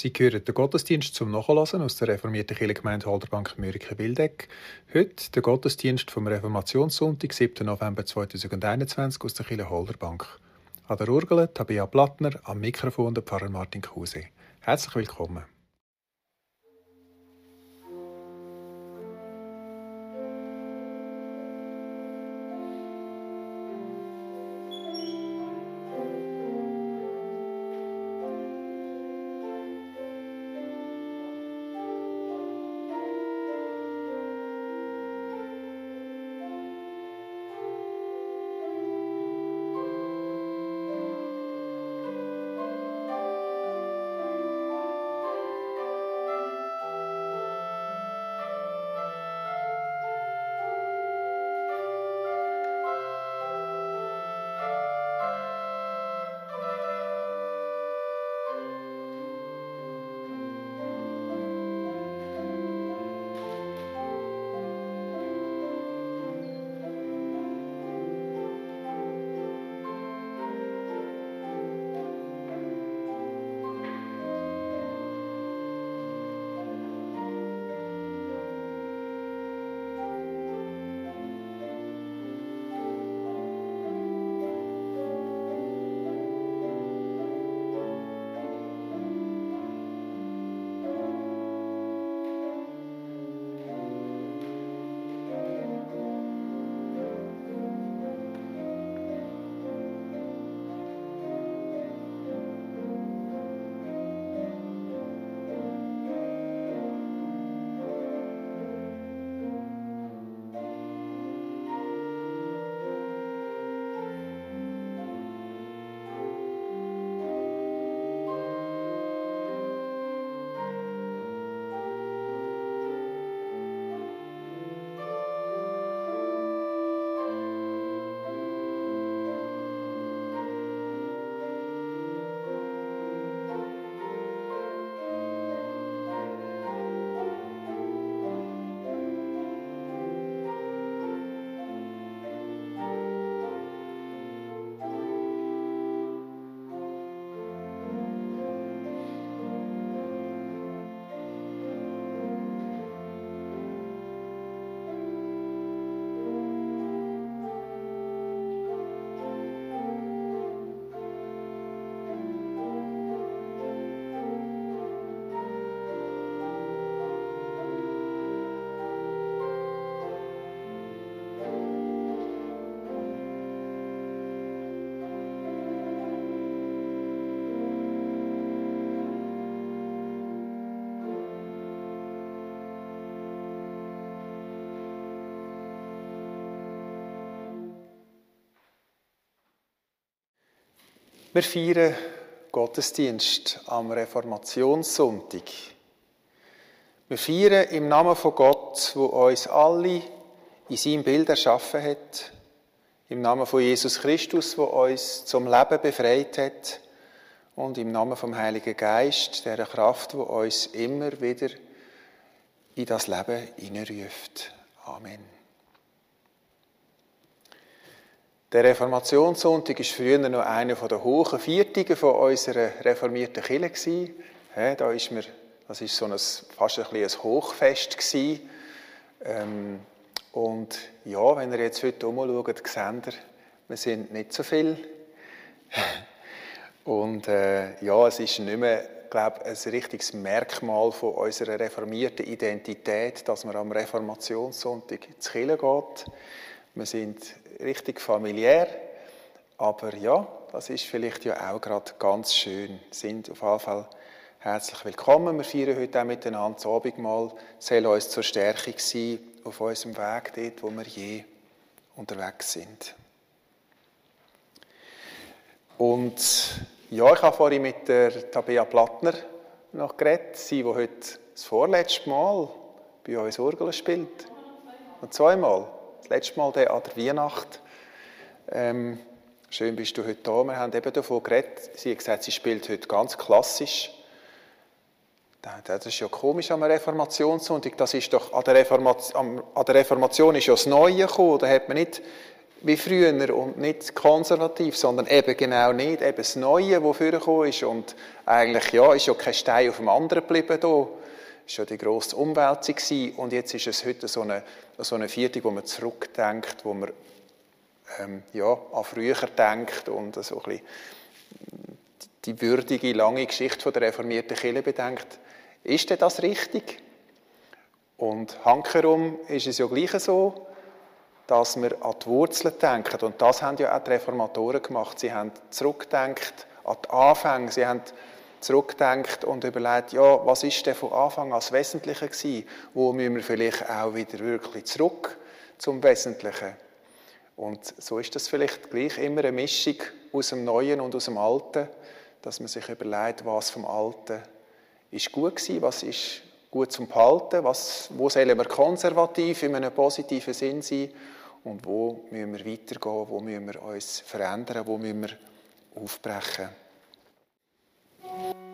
Sie hören den Gottesdienst zum Nachlassen aus der reformierten Kirchengemeinde Halderbank Mürike-Wildeck. Heute der Gottesdienst vom Reformationssonntag, 7. November 2021 aus der Kirche Halderbank. An der Urgel Tabea Plattner, am Mikrofon der Pfarrer Martin Kruse. Herzlich willkommen. Wir feiern Gottesdienst am Reformationssonntag. Wir feiern im Namen von Gott, wo uns alle in seinem Bild erschaffen hat, im Namen von Jesus Christus, wo uns zum Leben befreit hat, und im Namen vom Heiligen Geist, der Kraft, wo uns immer wieder in das Leben hineinruft. Amen. Der Reformationssonntag war früher noch einer der hohen Viertigen von unserer reformierten Kirche. Da ist mir, das war so ein, fast ein, ein Hochfest. Ähm, und ja, wenn ihr jetzt heute umschaut, seht ihr, wir sind nicht so viel. Und äh, ja, es ist nicht mehr, glaube ein richtiges Merkmal von unserer reformierten Identität, dass man am Reformationssonntag ins Kirche geht. Wir sind richtig familiär. Aber ja, das ist vielleicht ja auch gerade ganz schön. Sind auf jeden Fall herzlich willkommen. Wir feiern heute auch miteinander das Abendmahl. Soll uns zur Stärkung sein auf unserem Weg dort, wo wir je unterwegs sind. Und ja, ich habe vorhin mit der Tabea Plattner noch geredet, sie, die heute das vorletzte Mal bei uns Orgel spielt. Und zweimal. Das letzte Mal an der Weihnacht. Ähm, schön bist du heute da. Wir haben eben davon geredet. Sie hat gesagt, sie spielt heute ganz klassisch. Das ist ja komisch am Reformationssonntag. Das ist doch, an der, Reformation, an der Reformation ist ja das Neue gekommen. Da hat man nicht wie früher und nicht konservativ, sondern eben genau nicht, eben das Neue, das vorgekommen ist und eigentlich, ja, ist ja kein Stein auf dem anderen geblieben da. War ja die grosse Umwälzung und jetzt ist es heute so eine, so eine Viertung, wo man zurückdenkt, wo man ähm, ja, an früher denkt und so ein die würdige, lange Geschichte der reformierten Kirche bedenkt. Ist denn das richtig? Und hankerum ist es ja gleich so, dass wir an die Wurzeln denken. Und das haben ja auch die Reformatoren gemacht. Sie haben zurückgedacht an die Anfänge. Sie haben zurückgedacht und überlegt, ja, was ist denn von Anfang an das Wesentliche gewesen? Wo müssen wir vielleicht auch wieder wirklich zurück zum Wesentlichen? Und so ist das vielleicht gleich immer eine Mischung aus dem Neuen und aus dem Alten, dass man sich überlegt, was vom Alten ist gut gewesen, was ist gut zum Behalten, was, wo sollen wir konservativ in einem positiven Sinn sein und wo müssen wir weitergehen, wo müssen wir uns verändern, wo müssen wir aufbrechen. Thank you.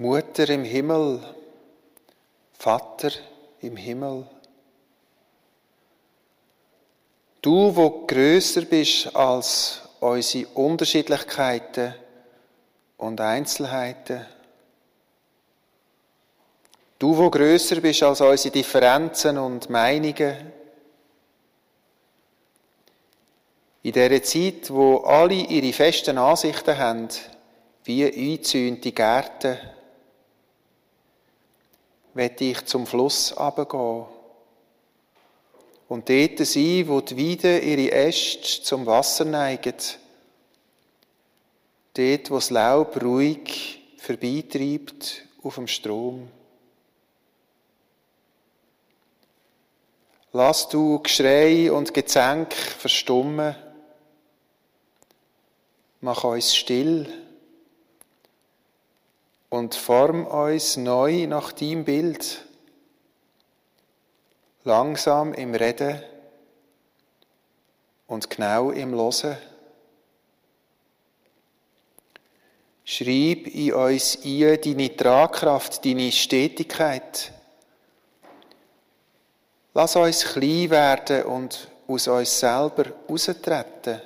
Mutter im Himmel, Vater im Himmel, du, wo größer bist als unsere Unterschiedlichkeiten und Einzelheiten, du, wo größer bist als unsere Differenzen und Meinungen, in der Zeit, wo alle ihre festen Ansichten haben, wie eingezäunte Gärten, werde ich zum Fluss abgehen und dort sein, wo die Weide ihre Äste zum Wasser neigen, dort, wo das Laub ruhig vorbeitreibt auf dem Strom. Lass du Geschrei und Gezänk verstummen. Mach uns still und form uns neu nach deinem Bild. Langsam im Reden und genau im Losen. Schreib in uns ein deine Tragkraft, deine Stetigkeit. Lass uns klein werden und aus uns selber raustreten.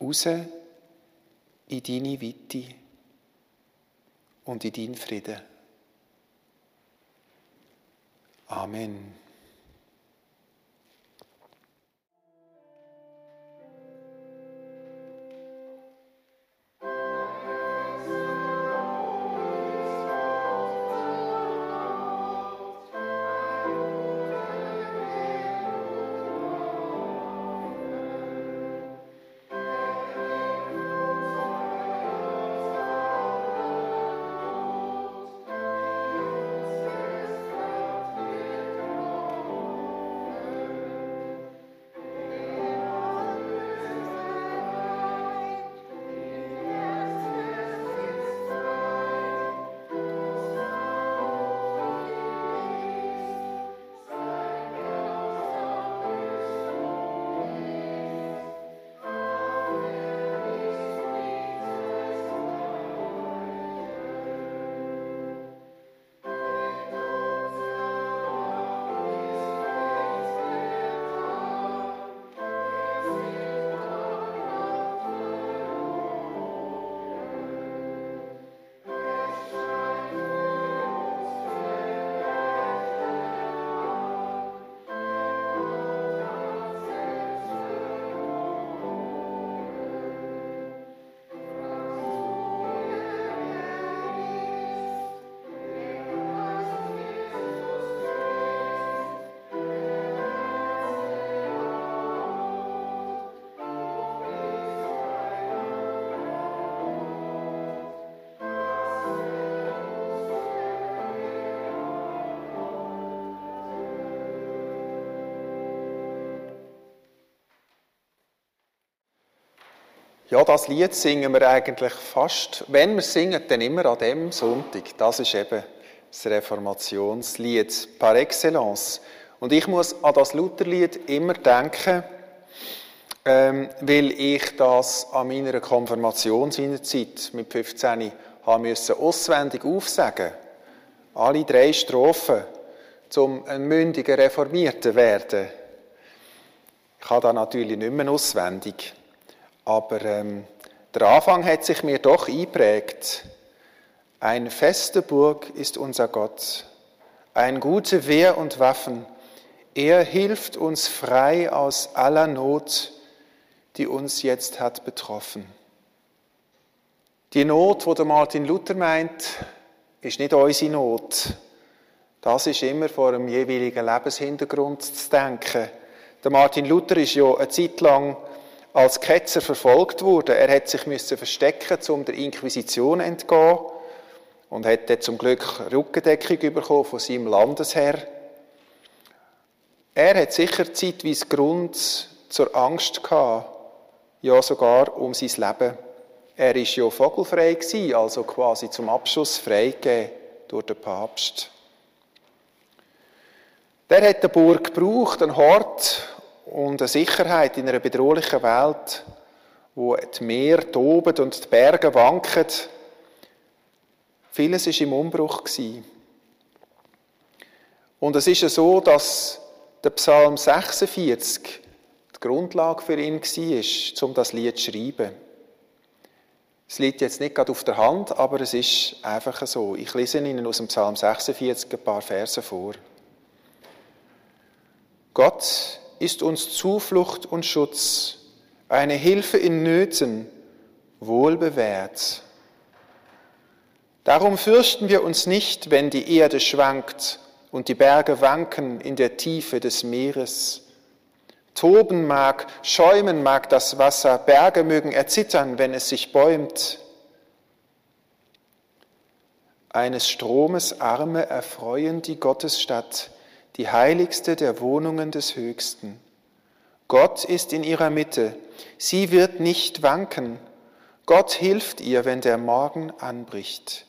Raus in deine Weite und in deinen Frieden. Amen. Ja, das Lied singen wir eigentlich fast, wenn wir singen, dann immer an dem Sonntag. Das ist eben das Reformationslied par excellence. Und ich muss an das Lutherlied immer denken, ähm, weil ich das an meiner Konfirmation seinerzeit mit 15 haben müssen auswendig aufsagen. Alle drei Strophen, um ein mündiger Reformierter werden. Ich habe da natürlich nicht mehr auswendig. Aber ähm, der Anfang hat sich mir doch eingeprägt. Ein feste Burg ist unser Gott, ein gute Wehr und Waffen. Er hilft uns frei aus aller Not, die uns jetzt hat betroffen. Die Not, wo der Martin Luther meint, ist nicht unsere Not. Das ist immer vor einem jeweiligen Lebenshintergrund zu denken. Der Martin Luther ist ja eine Zeit lang als Ketzer verfolgt wurde. Er hat sich müssen verstecken, um der Inquisition entgehen und hat zum Glück Rückendeckung bekommen von seinem Landesherr. Er hat sicher zeitweise Grund zur Angst gehabt, ja sogar um sein Leben. Er ist ja vogelfrei gewesen, also quasi zum Abschuss freigegeben durch den Papst. Der hat eine Burg gebraucht, einen Hort, und eine Sicherheit in einer bedrohlichen Welt, wo die Meer toben und die Berge wanken. Vieles ist im Umbruch Und es ist ja so, dass der Psalm 46 die Grundlage für ihn war, um das Lied zu schreiben. Es liegt jetzt nicht gerade auf der Hand, aber es ist einfach so. Ich lese Ihnen aus dem Psalm 46 ein paar Verse vor. Gott ist uns Zuflucht und Schutz, eine Hilfe in Nöten, wohl bewährt. Darum fürchten wir uns nicht, wenn die Erde schwankt und die Berge wanken in der Tiefe des Meeres. Toben mag, schäumen mag das Wasser, Berge mögen erzittern, wenn es sich bäumt. Eines Stromes Arme erfreuen die Gottesstadt, die heiligste der Wohnungen des Höchsten. Gott ist in ihrer Mitte. Sie wird nicht wanken. Gott hilft ihr, wenn der Morgen anbricht.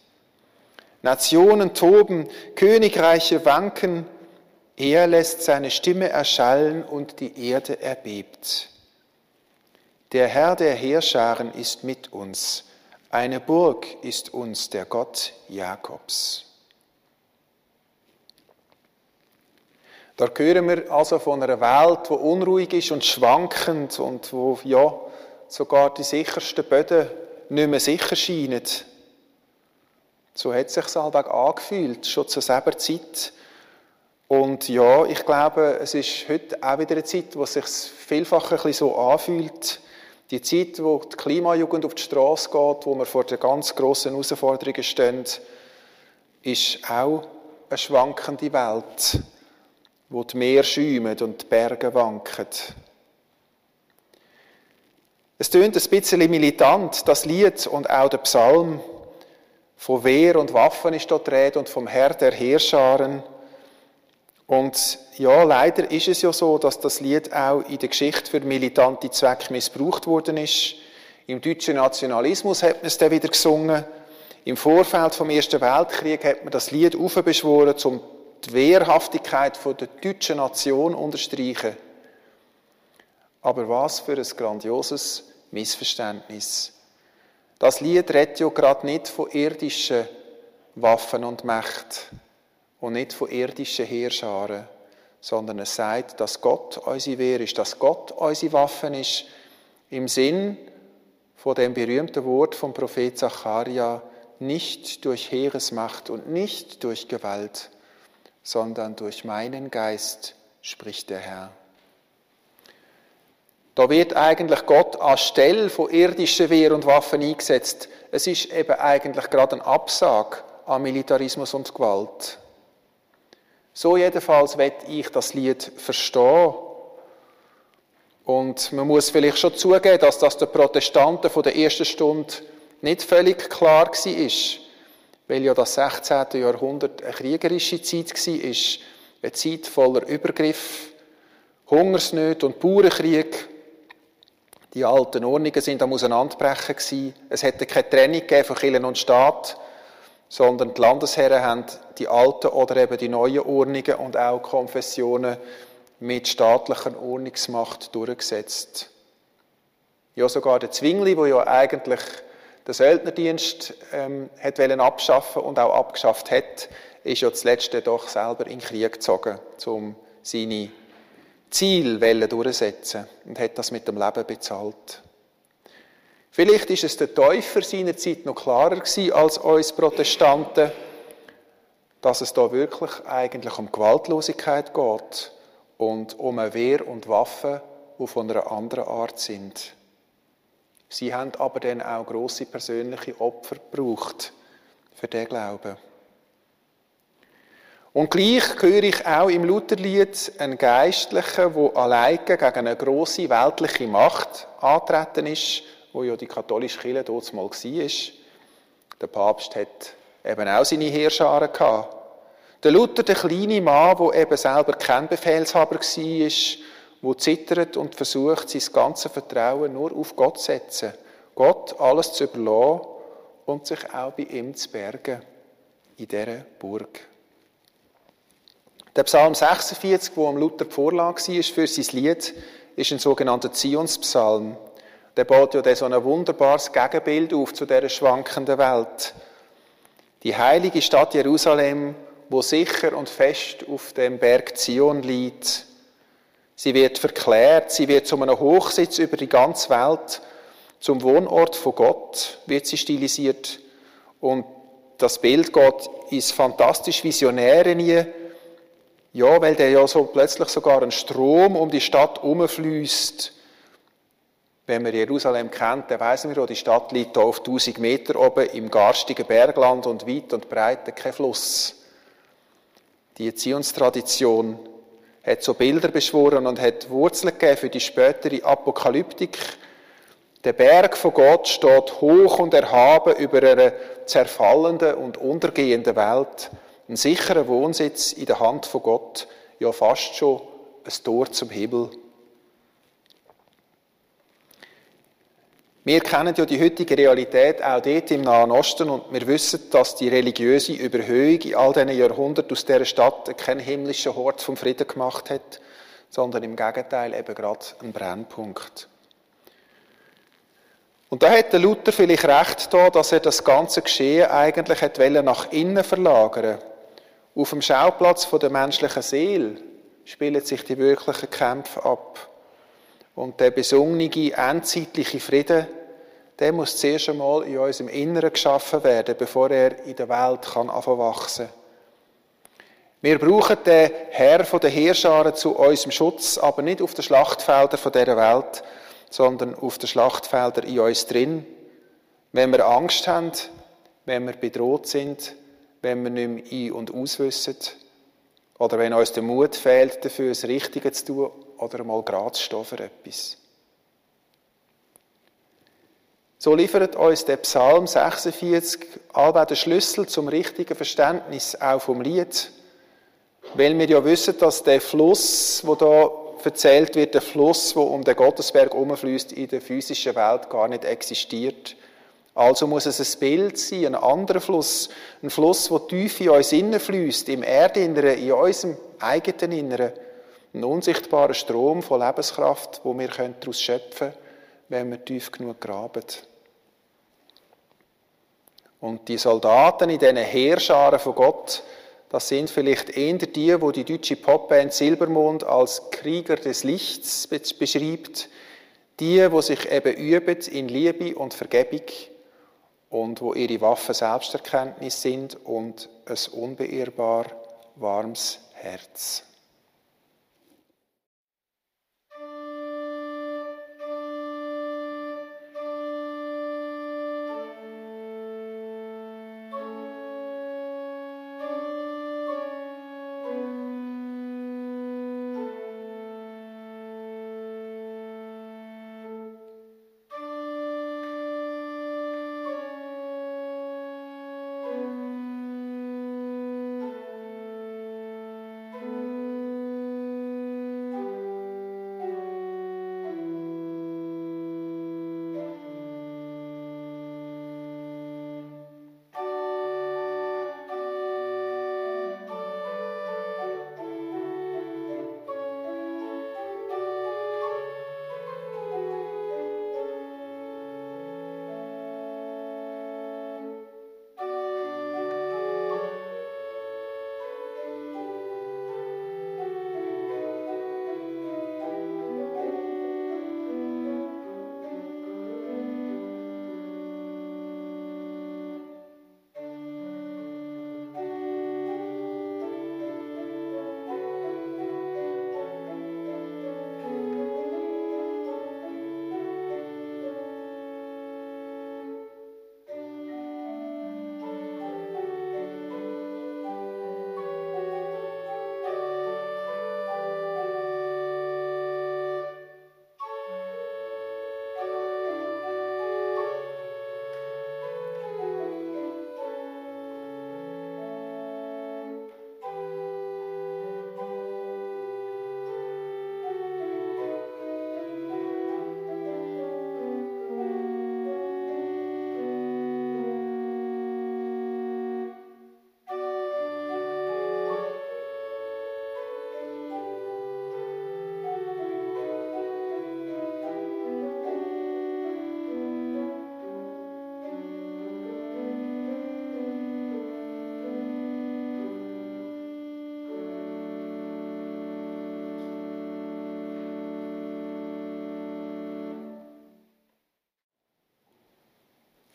Nationen toben, Königreiche wanken. Er lässt seine Stimme erschallen und die Erde erbebt. Der Herr der Heerscharen ist mit uns. Eine Burg ist uns der Gott Jakobs. Da hören wir also von einer Welt, die unruhig ist und schwankend und wo ja sogar die sichersten Böden nicht mehr sicher scheinen. So hat es sich halt angefühlt, schon zur selben Zeit. Und ja, ich glaube, es ist heute auch wieder eine Zeit, wo es sich vielfach ein bisschen so anfühlt. Die Zeit, wo die Klimajugend auf die Straße geht, wo wir vor den ganz grossen Herausforderungen stehen, ist auch eine schwankende Welt wo die Meer schäumen und die Berge wanken. Es tönt ein bisschen militant, das Lied und auch der Psalm. Von Wehr und Waffen ist dort Rede und vom Herr der Heerscharen. Und ja, leider ist es ja so, dass das Lied auch in der Geschichte für militante Zwecke missbraucht worden ist. Im deutschen Nationalismus hat man es dann wieder gesungen. Im Vorfeld vom Ersten Weltkrieg hat man das Lied aufbeschworen zum die Wehrhaftigkeit der deutschen Nation unterstreichen. Aber was für ein grandioses Missverständnis. Das Lied redet ja gerade nicht von irdischen Waffen und Mächten und nicht von irdischen Heerscharen, sondern es sagt, dass Gott unsere Wehr ist, dass Gott unsere Waffen ist, im Sinn von dem berühmten Wort vom Prophet Zacharia, nicht durch Heeresmacht und nicht durch Gewalt, sondern durch meinen Geist, spricht der Herr. Da wird eigentlich Gott anstelle von irdischen Wehr und Waffen eingesetzt. Es ist eben eigentlich gerade ein Absag an Militarismus und Gewalt. So jedenfalls werde ich das Lied verstehen. Und man muss vielleicht schon zugeben, dass das den Protestanten von der ersten Stunde nicht völlig klar war weil ja das 16. Jahrhundert eine kriegerische Zeit war, eine Zeit voller Übergriff, Hungersnöte und Bauernkrieg. Die alten Ordnungen sind am Auseinanderbrechen. Es hätte keine Trennung von Kirche und Staat, sondern die Landesherren haben die alten oder eben die neuen Ordnungen und auch Konfessionen mit staatlicher Ordnungsmacht durchgesetzt. Ja, sogar der Zwingli, wo ja eigentlich den Söldnerdienst ähm, hat abschaffen und auch abgeschafft hat, ist ja zuletzt doch selber in den Krieg gezogen, um seine Ziele durchzusetzen und hat das mit dem Leben bezahlt. Vielleicht ist es der Täufer seiner Zeit noch klarer gewesen als uns Protestanten, dass es da wirklich eigentlich um Gewaltlosigkeit geht und um eine Wehr und Waffen, die von einer anderen Art sind. Sie haben aber dann auch große persönliche Opfer gebraucht für den Glauben. Und gleich höre ich auch im Lutherlied einen Geistlichen, der alleine gegen eine große weltliche Macht antreten ist, wo ja die katholische Kirche dort mal war. Der Papst hat eben auch seine Heerscharen gehabt. Der Luther, der kleine Mann, der eben selber kein Befehlshaber war, wo zittert und versucht, sein ganzes Vertrauen nur auf Gott zu setzen, Gott alles zu überlassen und sich auch bei ihm zu bergen, in dieser Burg. Der Psalm 46, wo am Luther die Vorlage war für sein Lied, ist ein sogenannter Zionspsalm. Der baut ja so ein wunderbares Gegenbild auf zu dieser schwankenden Welt. Die heilige Stadt Jerusalem, wo sicher und fest auf dem Berg Zion liegt, Sie wird verklärt, sie wird zu einem Hochsitz über die ganze Welt, zum Wohnort von Gott wird sie stilisiert. Und das Bild geht ins fantastisch Visionäre nie. Ja, weil der ja so plötzlich sogar ein Strom um die Stadt herumfließt. Wenn man Jerusalem kennt, dann weiss man ja, die Stadt liegt hier auf 1000 Meter oben im garstigen Bergland und weit und breit kein Fluss. Die Erziehungstradition hat so Bilder beschworen und hat Wurzeln gegeben für die spätere Apokalyptik. Der Berg von Gott steht hoch und erhaben über einer zerfallenden und untergehenden Welt. Ein sicherer Wohnsitz in der Hand von Gott, ja fast schon ein Tor zum Himmel. Wir kennen ja die heutige Realität auch dort im Nahen Osten und wir wissen, dass die religiöse Überhöhung in all diesen Jahrhunderten aus dieser Stadt keinen himmlischen Hort vom Frieden gemacht hat, sondern im Gegenteil eben gerade einen Brennpunkt. Und da hat der Luther vielleicht recht da, dass er das ganze Geschehen eigentlich hat nach innen verlagern Auf dem Schauplatz der menschlichen Seele spielen sich die wirklichen Kämpfe ab. Und der besungene, endzeitliche Frieden, der muss zuerst einmal in unserem Inneren geschaffen werden, bevor er in der Welt kann wachsen Wir brauchen den Herr von der Heerscharen zu unserem Schutz, aber nicht auf den Schlachtfeldern dieser Welt, sondern auf den Schlachtfeldern in uns drin. Wenn wir Angst haben, wenn wir bedroht sind, wenn wir nicht mehr ein- und auswissen, oder wenn uns der Mut fehlt, dafür das Richtige zu tun oder mal gerade zu stehen für etwas. So liefert uns der Psalm 46 allweil den Schlüssel zum richtigen Verständnis auch vom Lied, weil wir ja wissen, dass der Fluss, wo da erzählt wird, der Fluss, wo um den Gottesberg umfließt, in der physischen Welt gar nicht existiert. Also muss es ein Bild sein, ein anderer Fluss, ein Fluss, der tief in uns fließt, im Erdinneren, in unserem eigenen Inneren. Ein unsichtbarer Strom von Lebenskraft, wo wir daraus schöpfen können, wenn wir tief genug graben. Und die Soldaten in diesen Heerscharen von Gott, das sind vielleicht eher die, wo die deutsche Popband Silbermond als Krieger des Lichts beschreibt, die, wo sich eben üben in Liebe und Vergebung und wo ihre Waffen Selbsterkenntnis sind und ein unbeirrbar warmes Herz.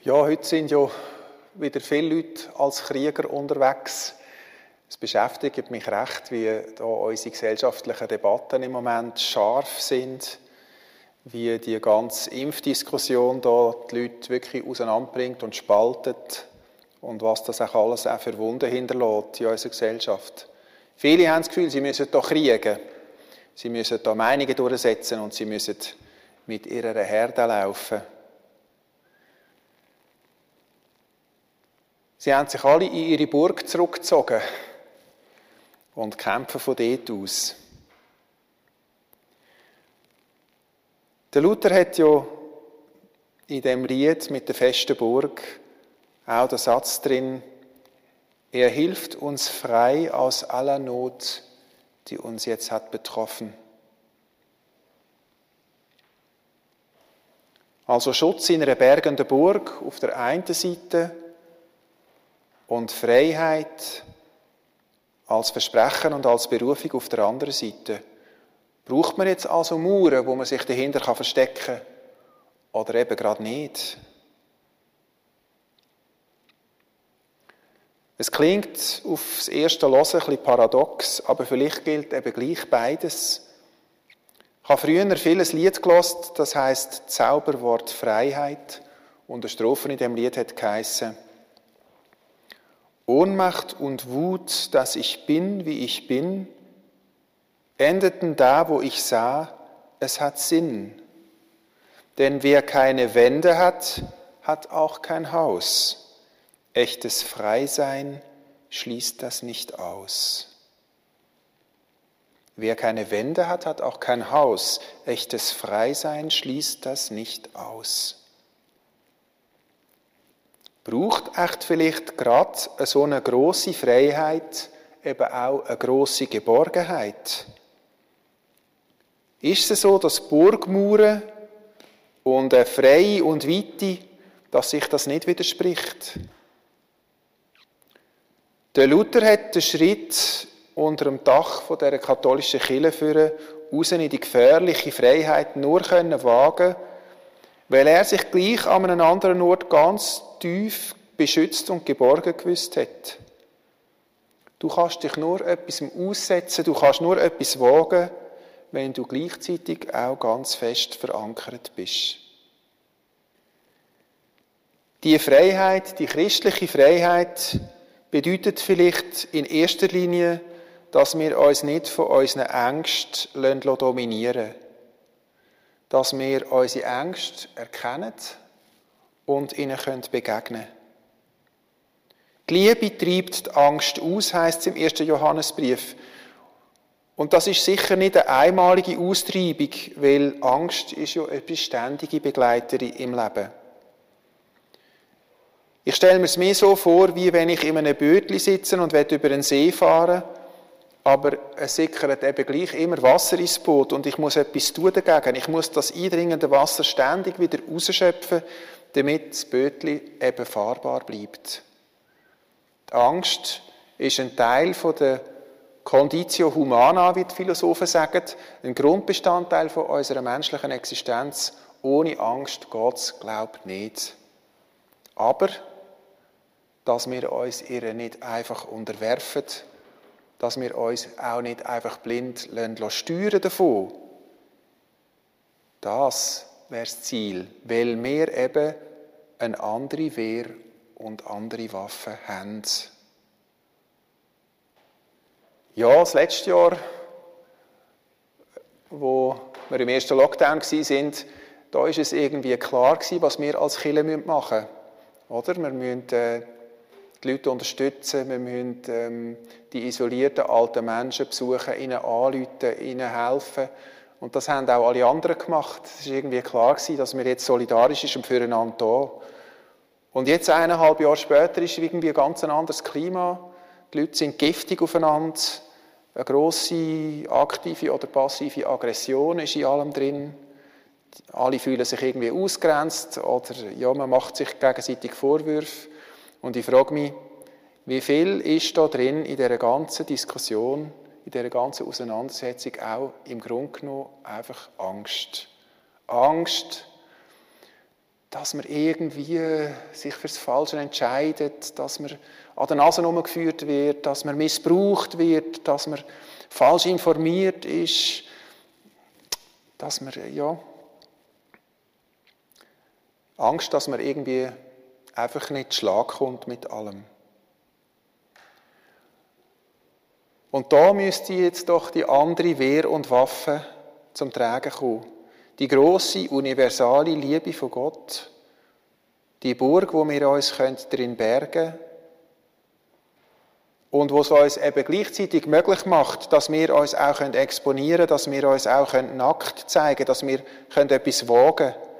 Ja, heute sind ja wieder viele Leute als Krieger unterwegs. Es beschäftigt mich recht, wie da unsere gesellschaftlichen Debatten im Moment scharf sind, wie die ganze Impfdiskussion da die Leute wirklich auseinanderbringt und spaltet und was das auch alles auch für Wunden hinterlässt in unserer Gesellschaft. Viele haben das Gefühl, sie müssen da kriegen, sie müssen da Meinungen durchsetzen und sie müssen mit ihrer Herde laufen. Sie haben sich alle in ihre Burg zurückgezogen und kämpfen von dort aus. Der Luther hat ja in dem Lied mit der festen Burg auch der Satz drin, er hilft uns frei aus aller Not, die uns jetzt hat betroffen. Also Schutz in einer bergenden Burg auf der einen Seite und Freiheit als Versprechen und als Berufung auf der anderen Seite. Braucht man jetzt also Mauern, wo man sich dahinter verstecken kann? Oder eben gerade nicht? Es klingt aufs erste Hören ein bisschen paradox, aber vielleicht gilt eben gleich beides. Ich habe früher vieles Lied gelost, das heißt Zauberwort Freiheit. Und der Strophe in dem Lied hat geheißen, Ohnmacht und Wut, dass ich bin, wie ich bin, endeten da, wo ich sah, es hat Sinn. Denn wer keine Wände hat, hat auch kein Haus. Echtes Freisein schließt das nicht aus. Wer keine Wände hat, hat auch kein Haus. Echtes Freisein schließt das nicht aus. Braucht echt vielleicht gerade so eine große Freiheit eben auch eine große Geborgenheit? Ist es so, dass Burgmauern und eine Freie und Weite, dass sich das nicht widerspricht? Der Luther hat den Schritt unter dem Dach von der katholischen Kirche führen, raus in die gefährliche Freiheit nur können wagen, weil er sich gleich an einem anderen Ort ganz tief beschützt und geborgen gewusst hat. Du kannst dich nur etwas aussetzen, du kannst nur etwas wagen, wenn du gleichzeitig auch ganz fest verankert bist. Die Freiheit, die christliche Freiheit, bedeutet vielleicht in erster Linie, dass wir uns nicht von unseren Ängsten dominieren lassen. Dass wir unsere Ängste erkennen und ihnen begegnen können. Die Liebe treibt die Angst aus, heißt es im ersten Johannesbrief. Und das ist sicher nicht eine einmalige Austreibung, weil Angst ist ja eine beständige Begleiterin im Leben. Ich stelle mir es mir so vor, wie wenn ich in einem Bötli sitze und über einen See fahren aber es sickert eben gleich immer Wasser ins Boot und ich muss etwas tun dagegen. Ich muss das eindringende Wasser ständig wieder rausschöpfen, damit das Bötli eben fahrbar bleibt. Die Angst ist ein Teil von der Conditio humana, wie die Philosophen sagen, ein Grundbestandteil von unserer menschlichen Existenz. Ohne Angst geht es, glaubt nicht. Aber, dass wir uns ihr nicht einfach unterwerfen, dass wir uns auch nicht einfach blind steuern davon. Das wäre das Ziel, weil wir eben eine andere Wehr und andere Waffen haben. Ja, das letzte Jahr, wo wir im ersten Lockdown waren, da war es irgendwie klar was wir als Kirche machen müssen. Oder? Wir müssen äh, die Leute unterstützen, wir müssen ähm, die isolierten alten Menschen besuchen, ihnen anrufen, ihnen helfen. Und das haben auch alle anderen gemacht. Es war irgendwie klar, dass wir jetzt solidarisch sind und füreinander da. Und jetzt, eineinhalb Jahre später, ist irgendwie ein ganz anderes Klima. Die Leute sind giftig aufeinander. Eine grosse aktive oder passive Aggression ist in allem drin. Alle fühlen sich irgendwie ausgrenzt oder ja, man macht sich gegenseitig Vorwürfe. Und ich frage mich, wie viel ist da drin in dieser ganzen Diskussion, in dieser ganzen Auseinandersetzung auch im Grunde genommen einfach Angst. Angst, dass man irgendwie sich fürs Falsche entscheidet, dass man an der Nase geführt wird, dass man missbraucht wird, dass man falsch informiert ist, dass man, ja, Angst, dass man irgendwie einfach nicht Schlag kommt mit allem. Und da müsste jetzt doch die andere Wehr und Waffe zum Tragen kommen. Die große universale Liebe von Gott, die Burg, wo wir uns drin bergen können und wo es uns eben gleichzeitig möglich macht, dass wir uns auch exponieren können, dass wir uns auch nackt zeigen können, dass wir etwas wagen können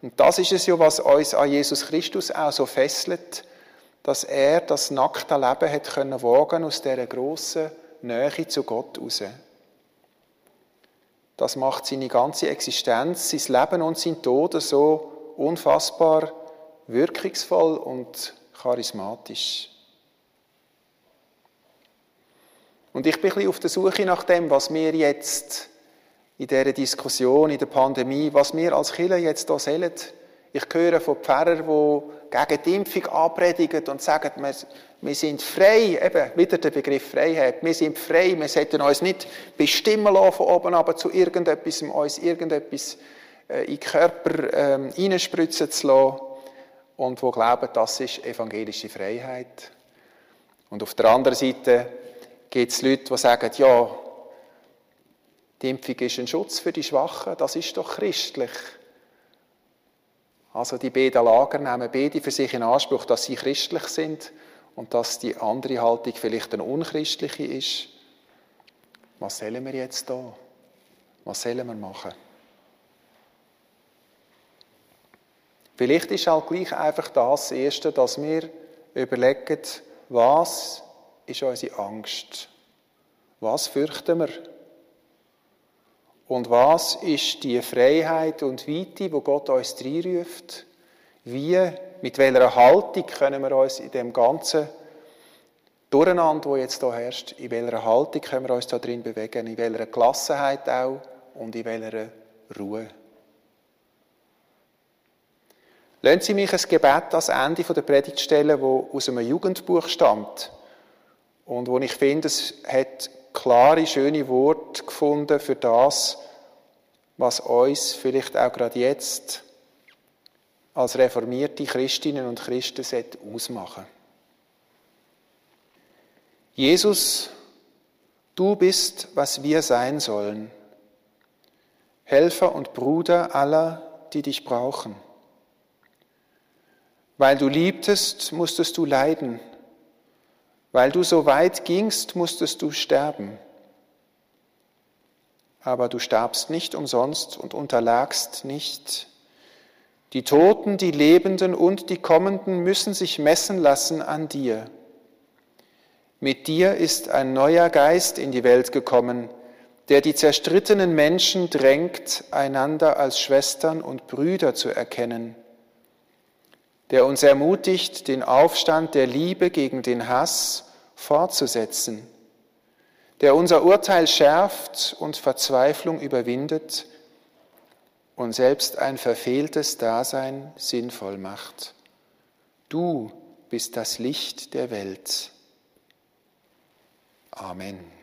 Und das ist es ja, was uns an Jesus Christus auch so fesselt, dass er das nackte Leben hat können wagen aus dieser grossen Nähe zu Gott raus. Das macht seine ganze Existenz, sein Leben und sein Tod so unfassbar wirkungsvoll und charismatisch. Und ich bin ein bisschen auf der Suche nach dem, was wir jetzt in dieser Diskussion, in der Pandemie, was wir als Kirche jetzt hier sollen. Ich höre von Pfarrern, die gegen die Impfung anpredigen und sagen, wir, wir sind frei, eben wieder der Begriff Freiheit, wir sind frei, wir sollten uns nicht bestimmen lassen von oben aber zu irgendetwas, uns irgendetwas äh, in den Körper ähm, reinspritzen zu lassen und wo glauben, das ist evangelische Freiheit. Und auf der anderen Seite gibt es Leute, die sagen, ja, die Impfung ist ein Schutz für die Schwachen, das ist doch christlich. Also die beiden Lager nehmen beide für sich in Anspruch, dass sie christlich sind und dass die andere Haltung vielleicht eine unchristliche ist. Was sollen wir jetzt da? Was sollen wir machen? Vielleicht ist halt gleich einfach das Erste, dass wir überlegen, was ist unsere Angst? Was fürchten wir? Und was ist die Freiheit und Weite, wo Gott uns reinruft? Wie, mit welcher Haltung können wir uns in dem ganzen Durcheinander, wo jetzt hier herrscht, in welcher Haltung können wir uns da drin bewegen? In welcher Gelassenheit auch und in welcher Ruhe? Lassen Sie mich ein Gebet ans Ende der Predigt stellen, wo aus einem Jugendbuch stammt und wo ich finde, es hat klare, schöne Worte gefunden für das, was uns vielleicht auch gerade jetzt als reformierte Christinnen und Christen ausmachen. Jesus, du bist, was wir sein sollen, Helfer und Bruder aller, die dich brauchen. Weil du liebtest, musstest du leiden weil du so weit gingst, musstest du sterben. Aber du starbst nicht umsonst und unterlagst nicht. Die Toten, die Lebenden und die Kommenden müssen sich messen lassen an dir. Mit dir ist ein neuer Geist in die Welt gekommen, der die zerstrittenen Menschen drängt, einander als Schwestern und Brüder zu erkennen, der uns ermutigt, den Aufstand der Liebe gegen den Hass fortzusetzen, der unser Urteil schärft und Verzweiflung überwindet und selbst ein verfehltes Dasein sinnvoll macht. Du bist das Licht der Welt. Amen.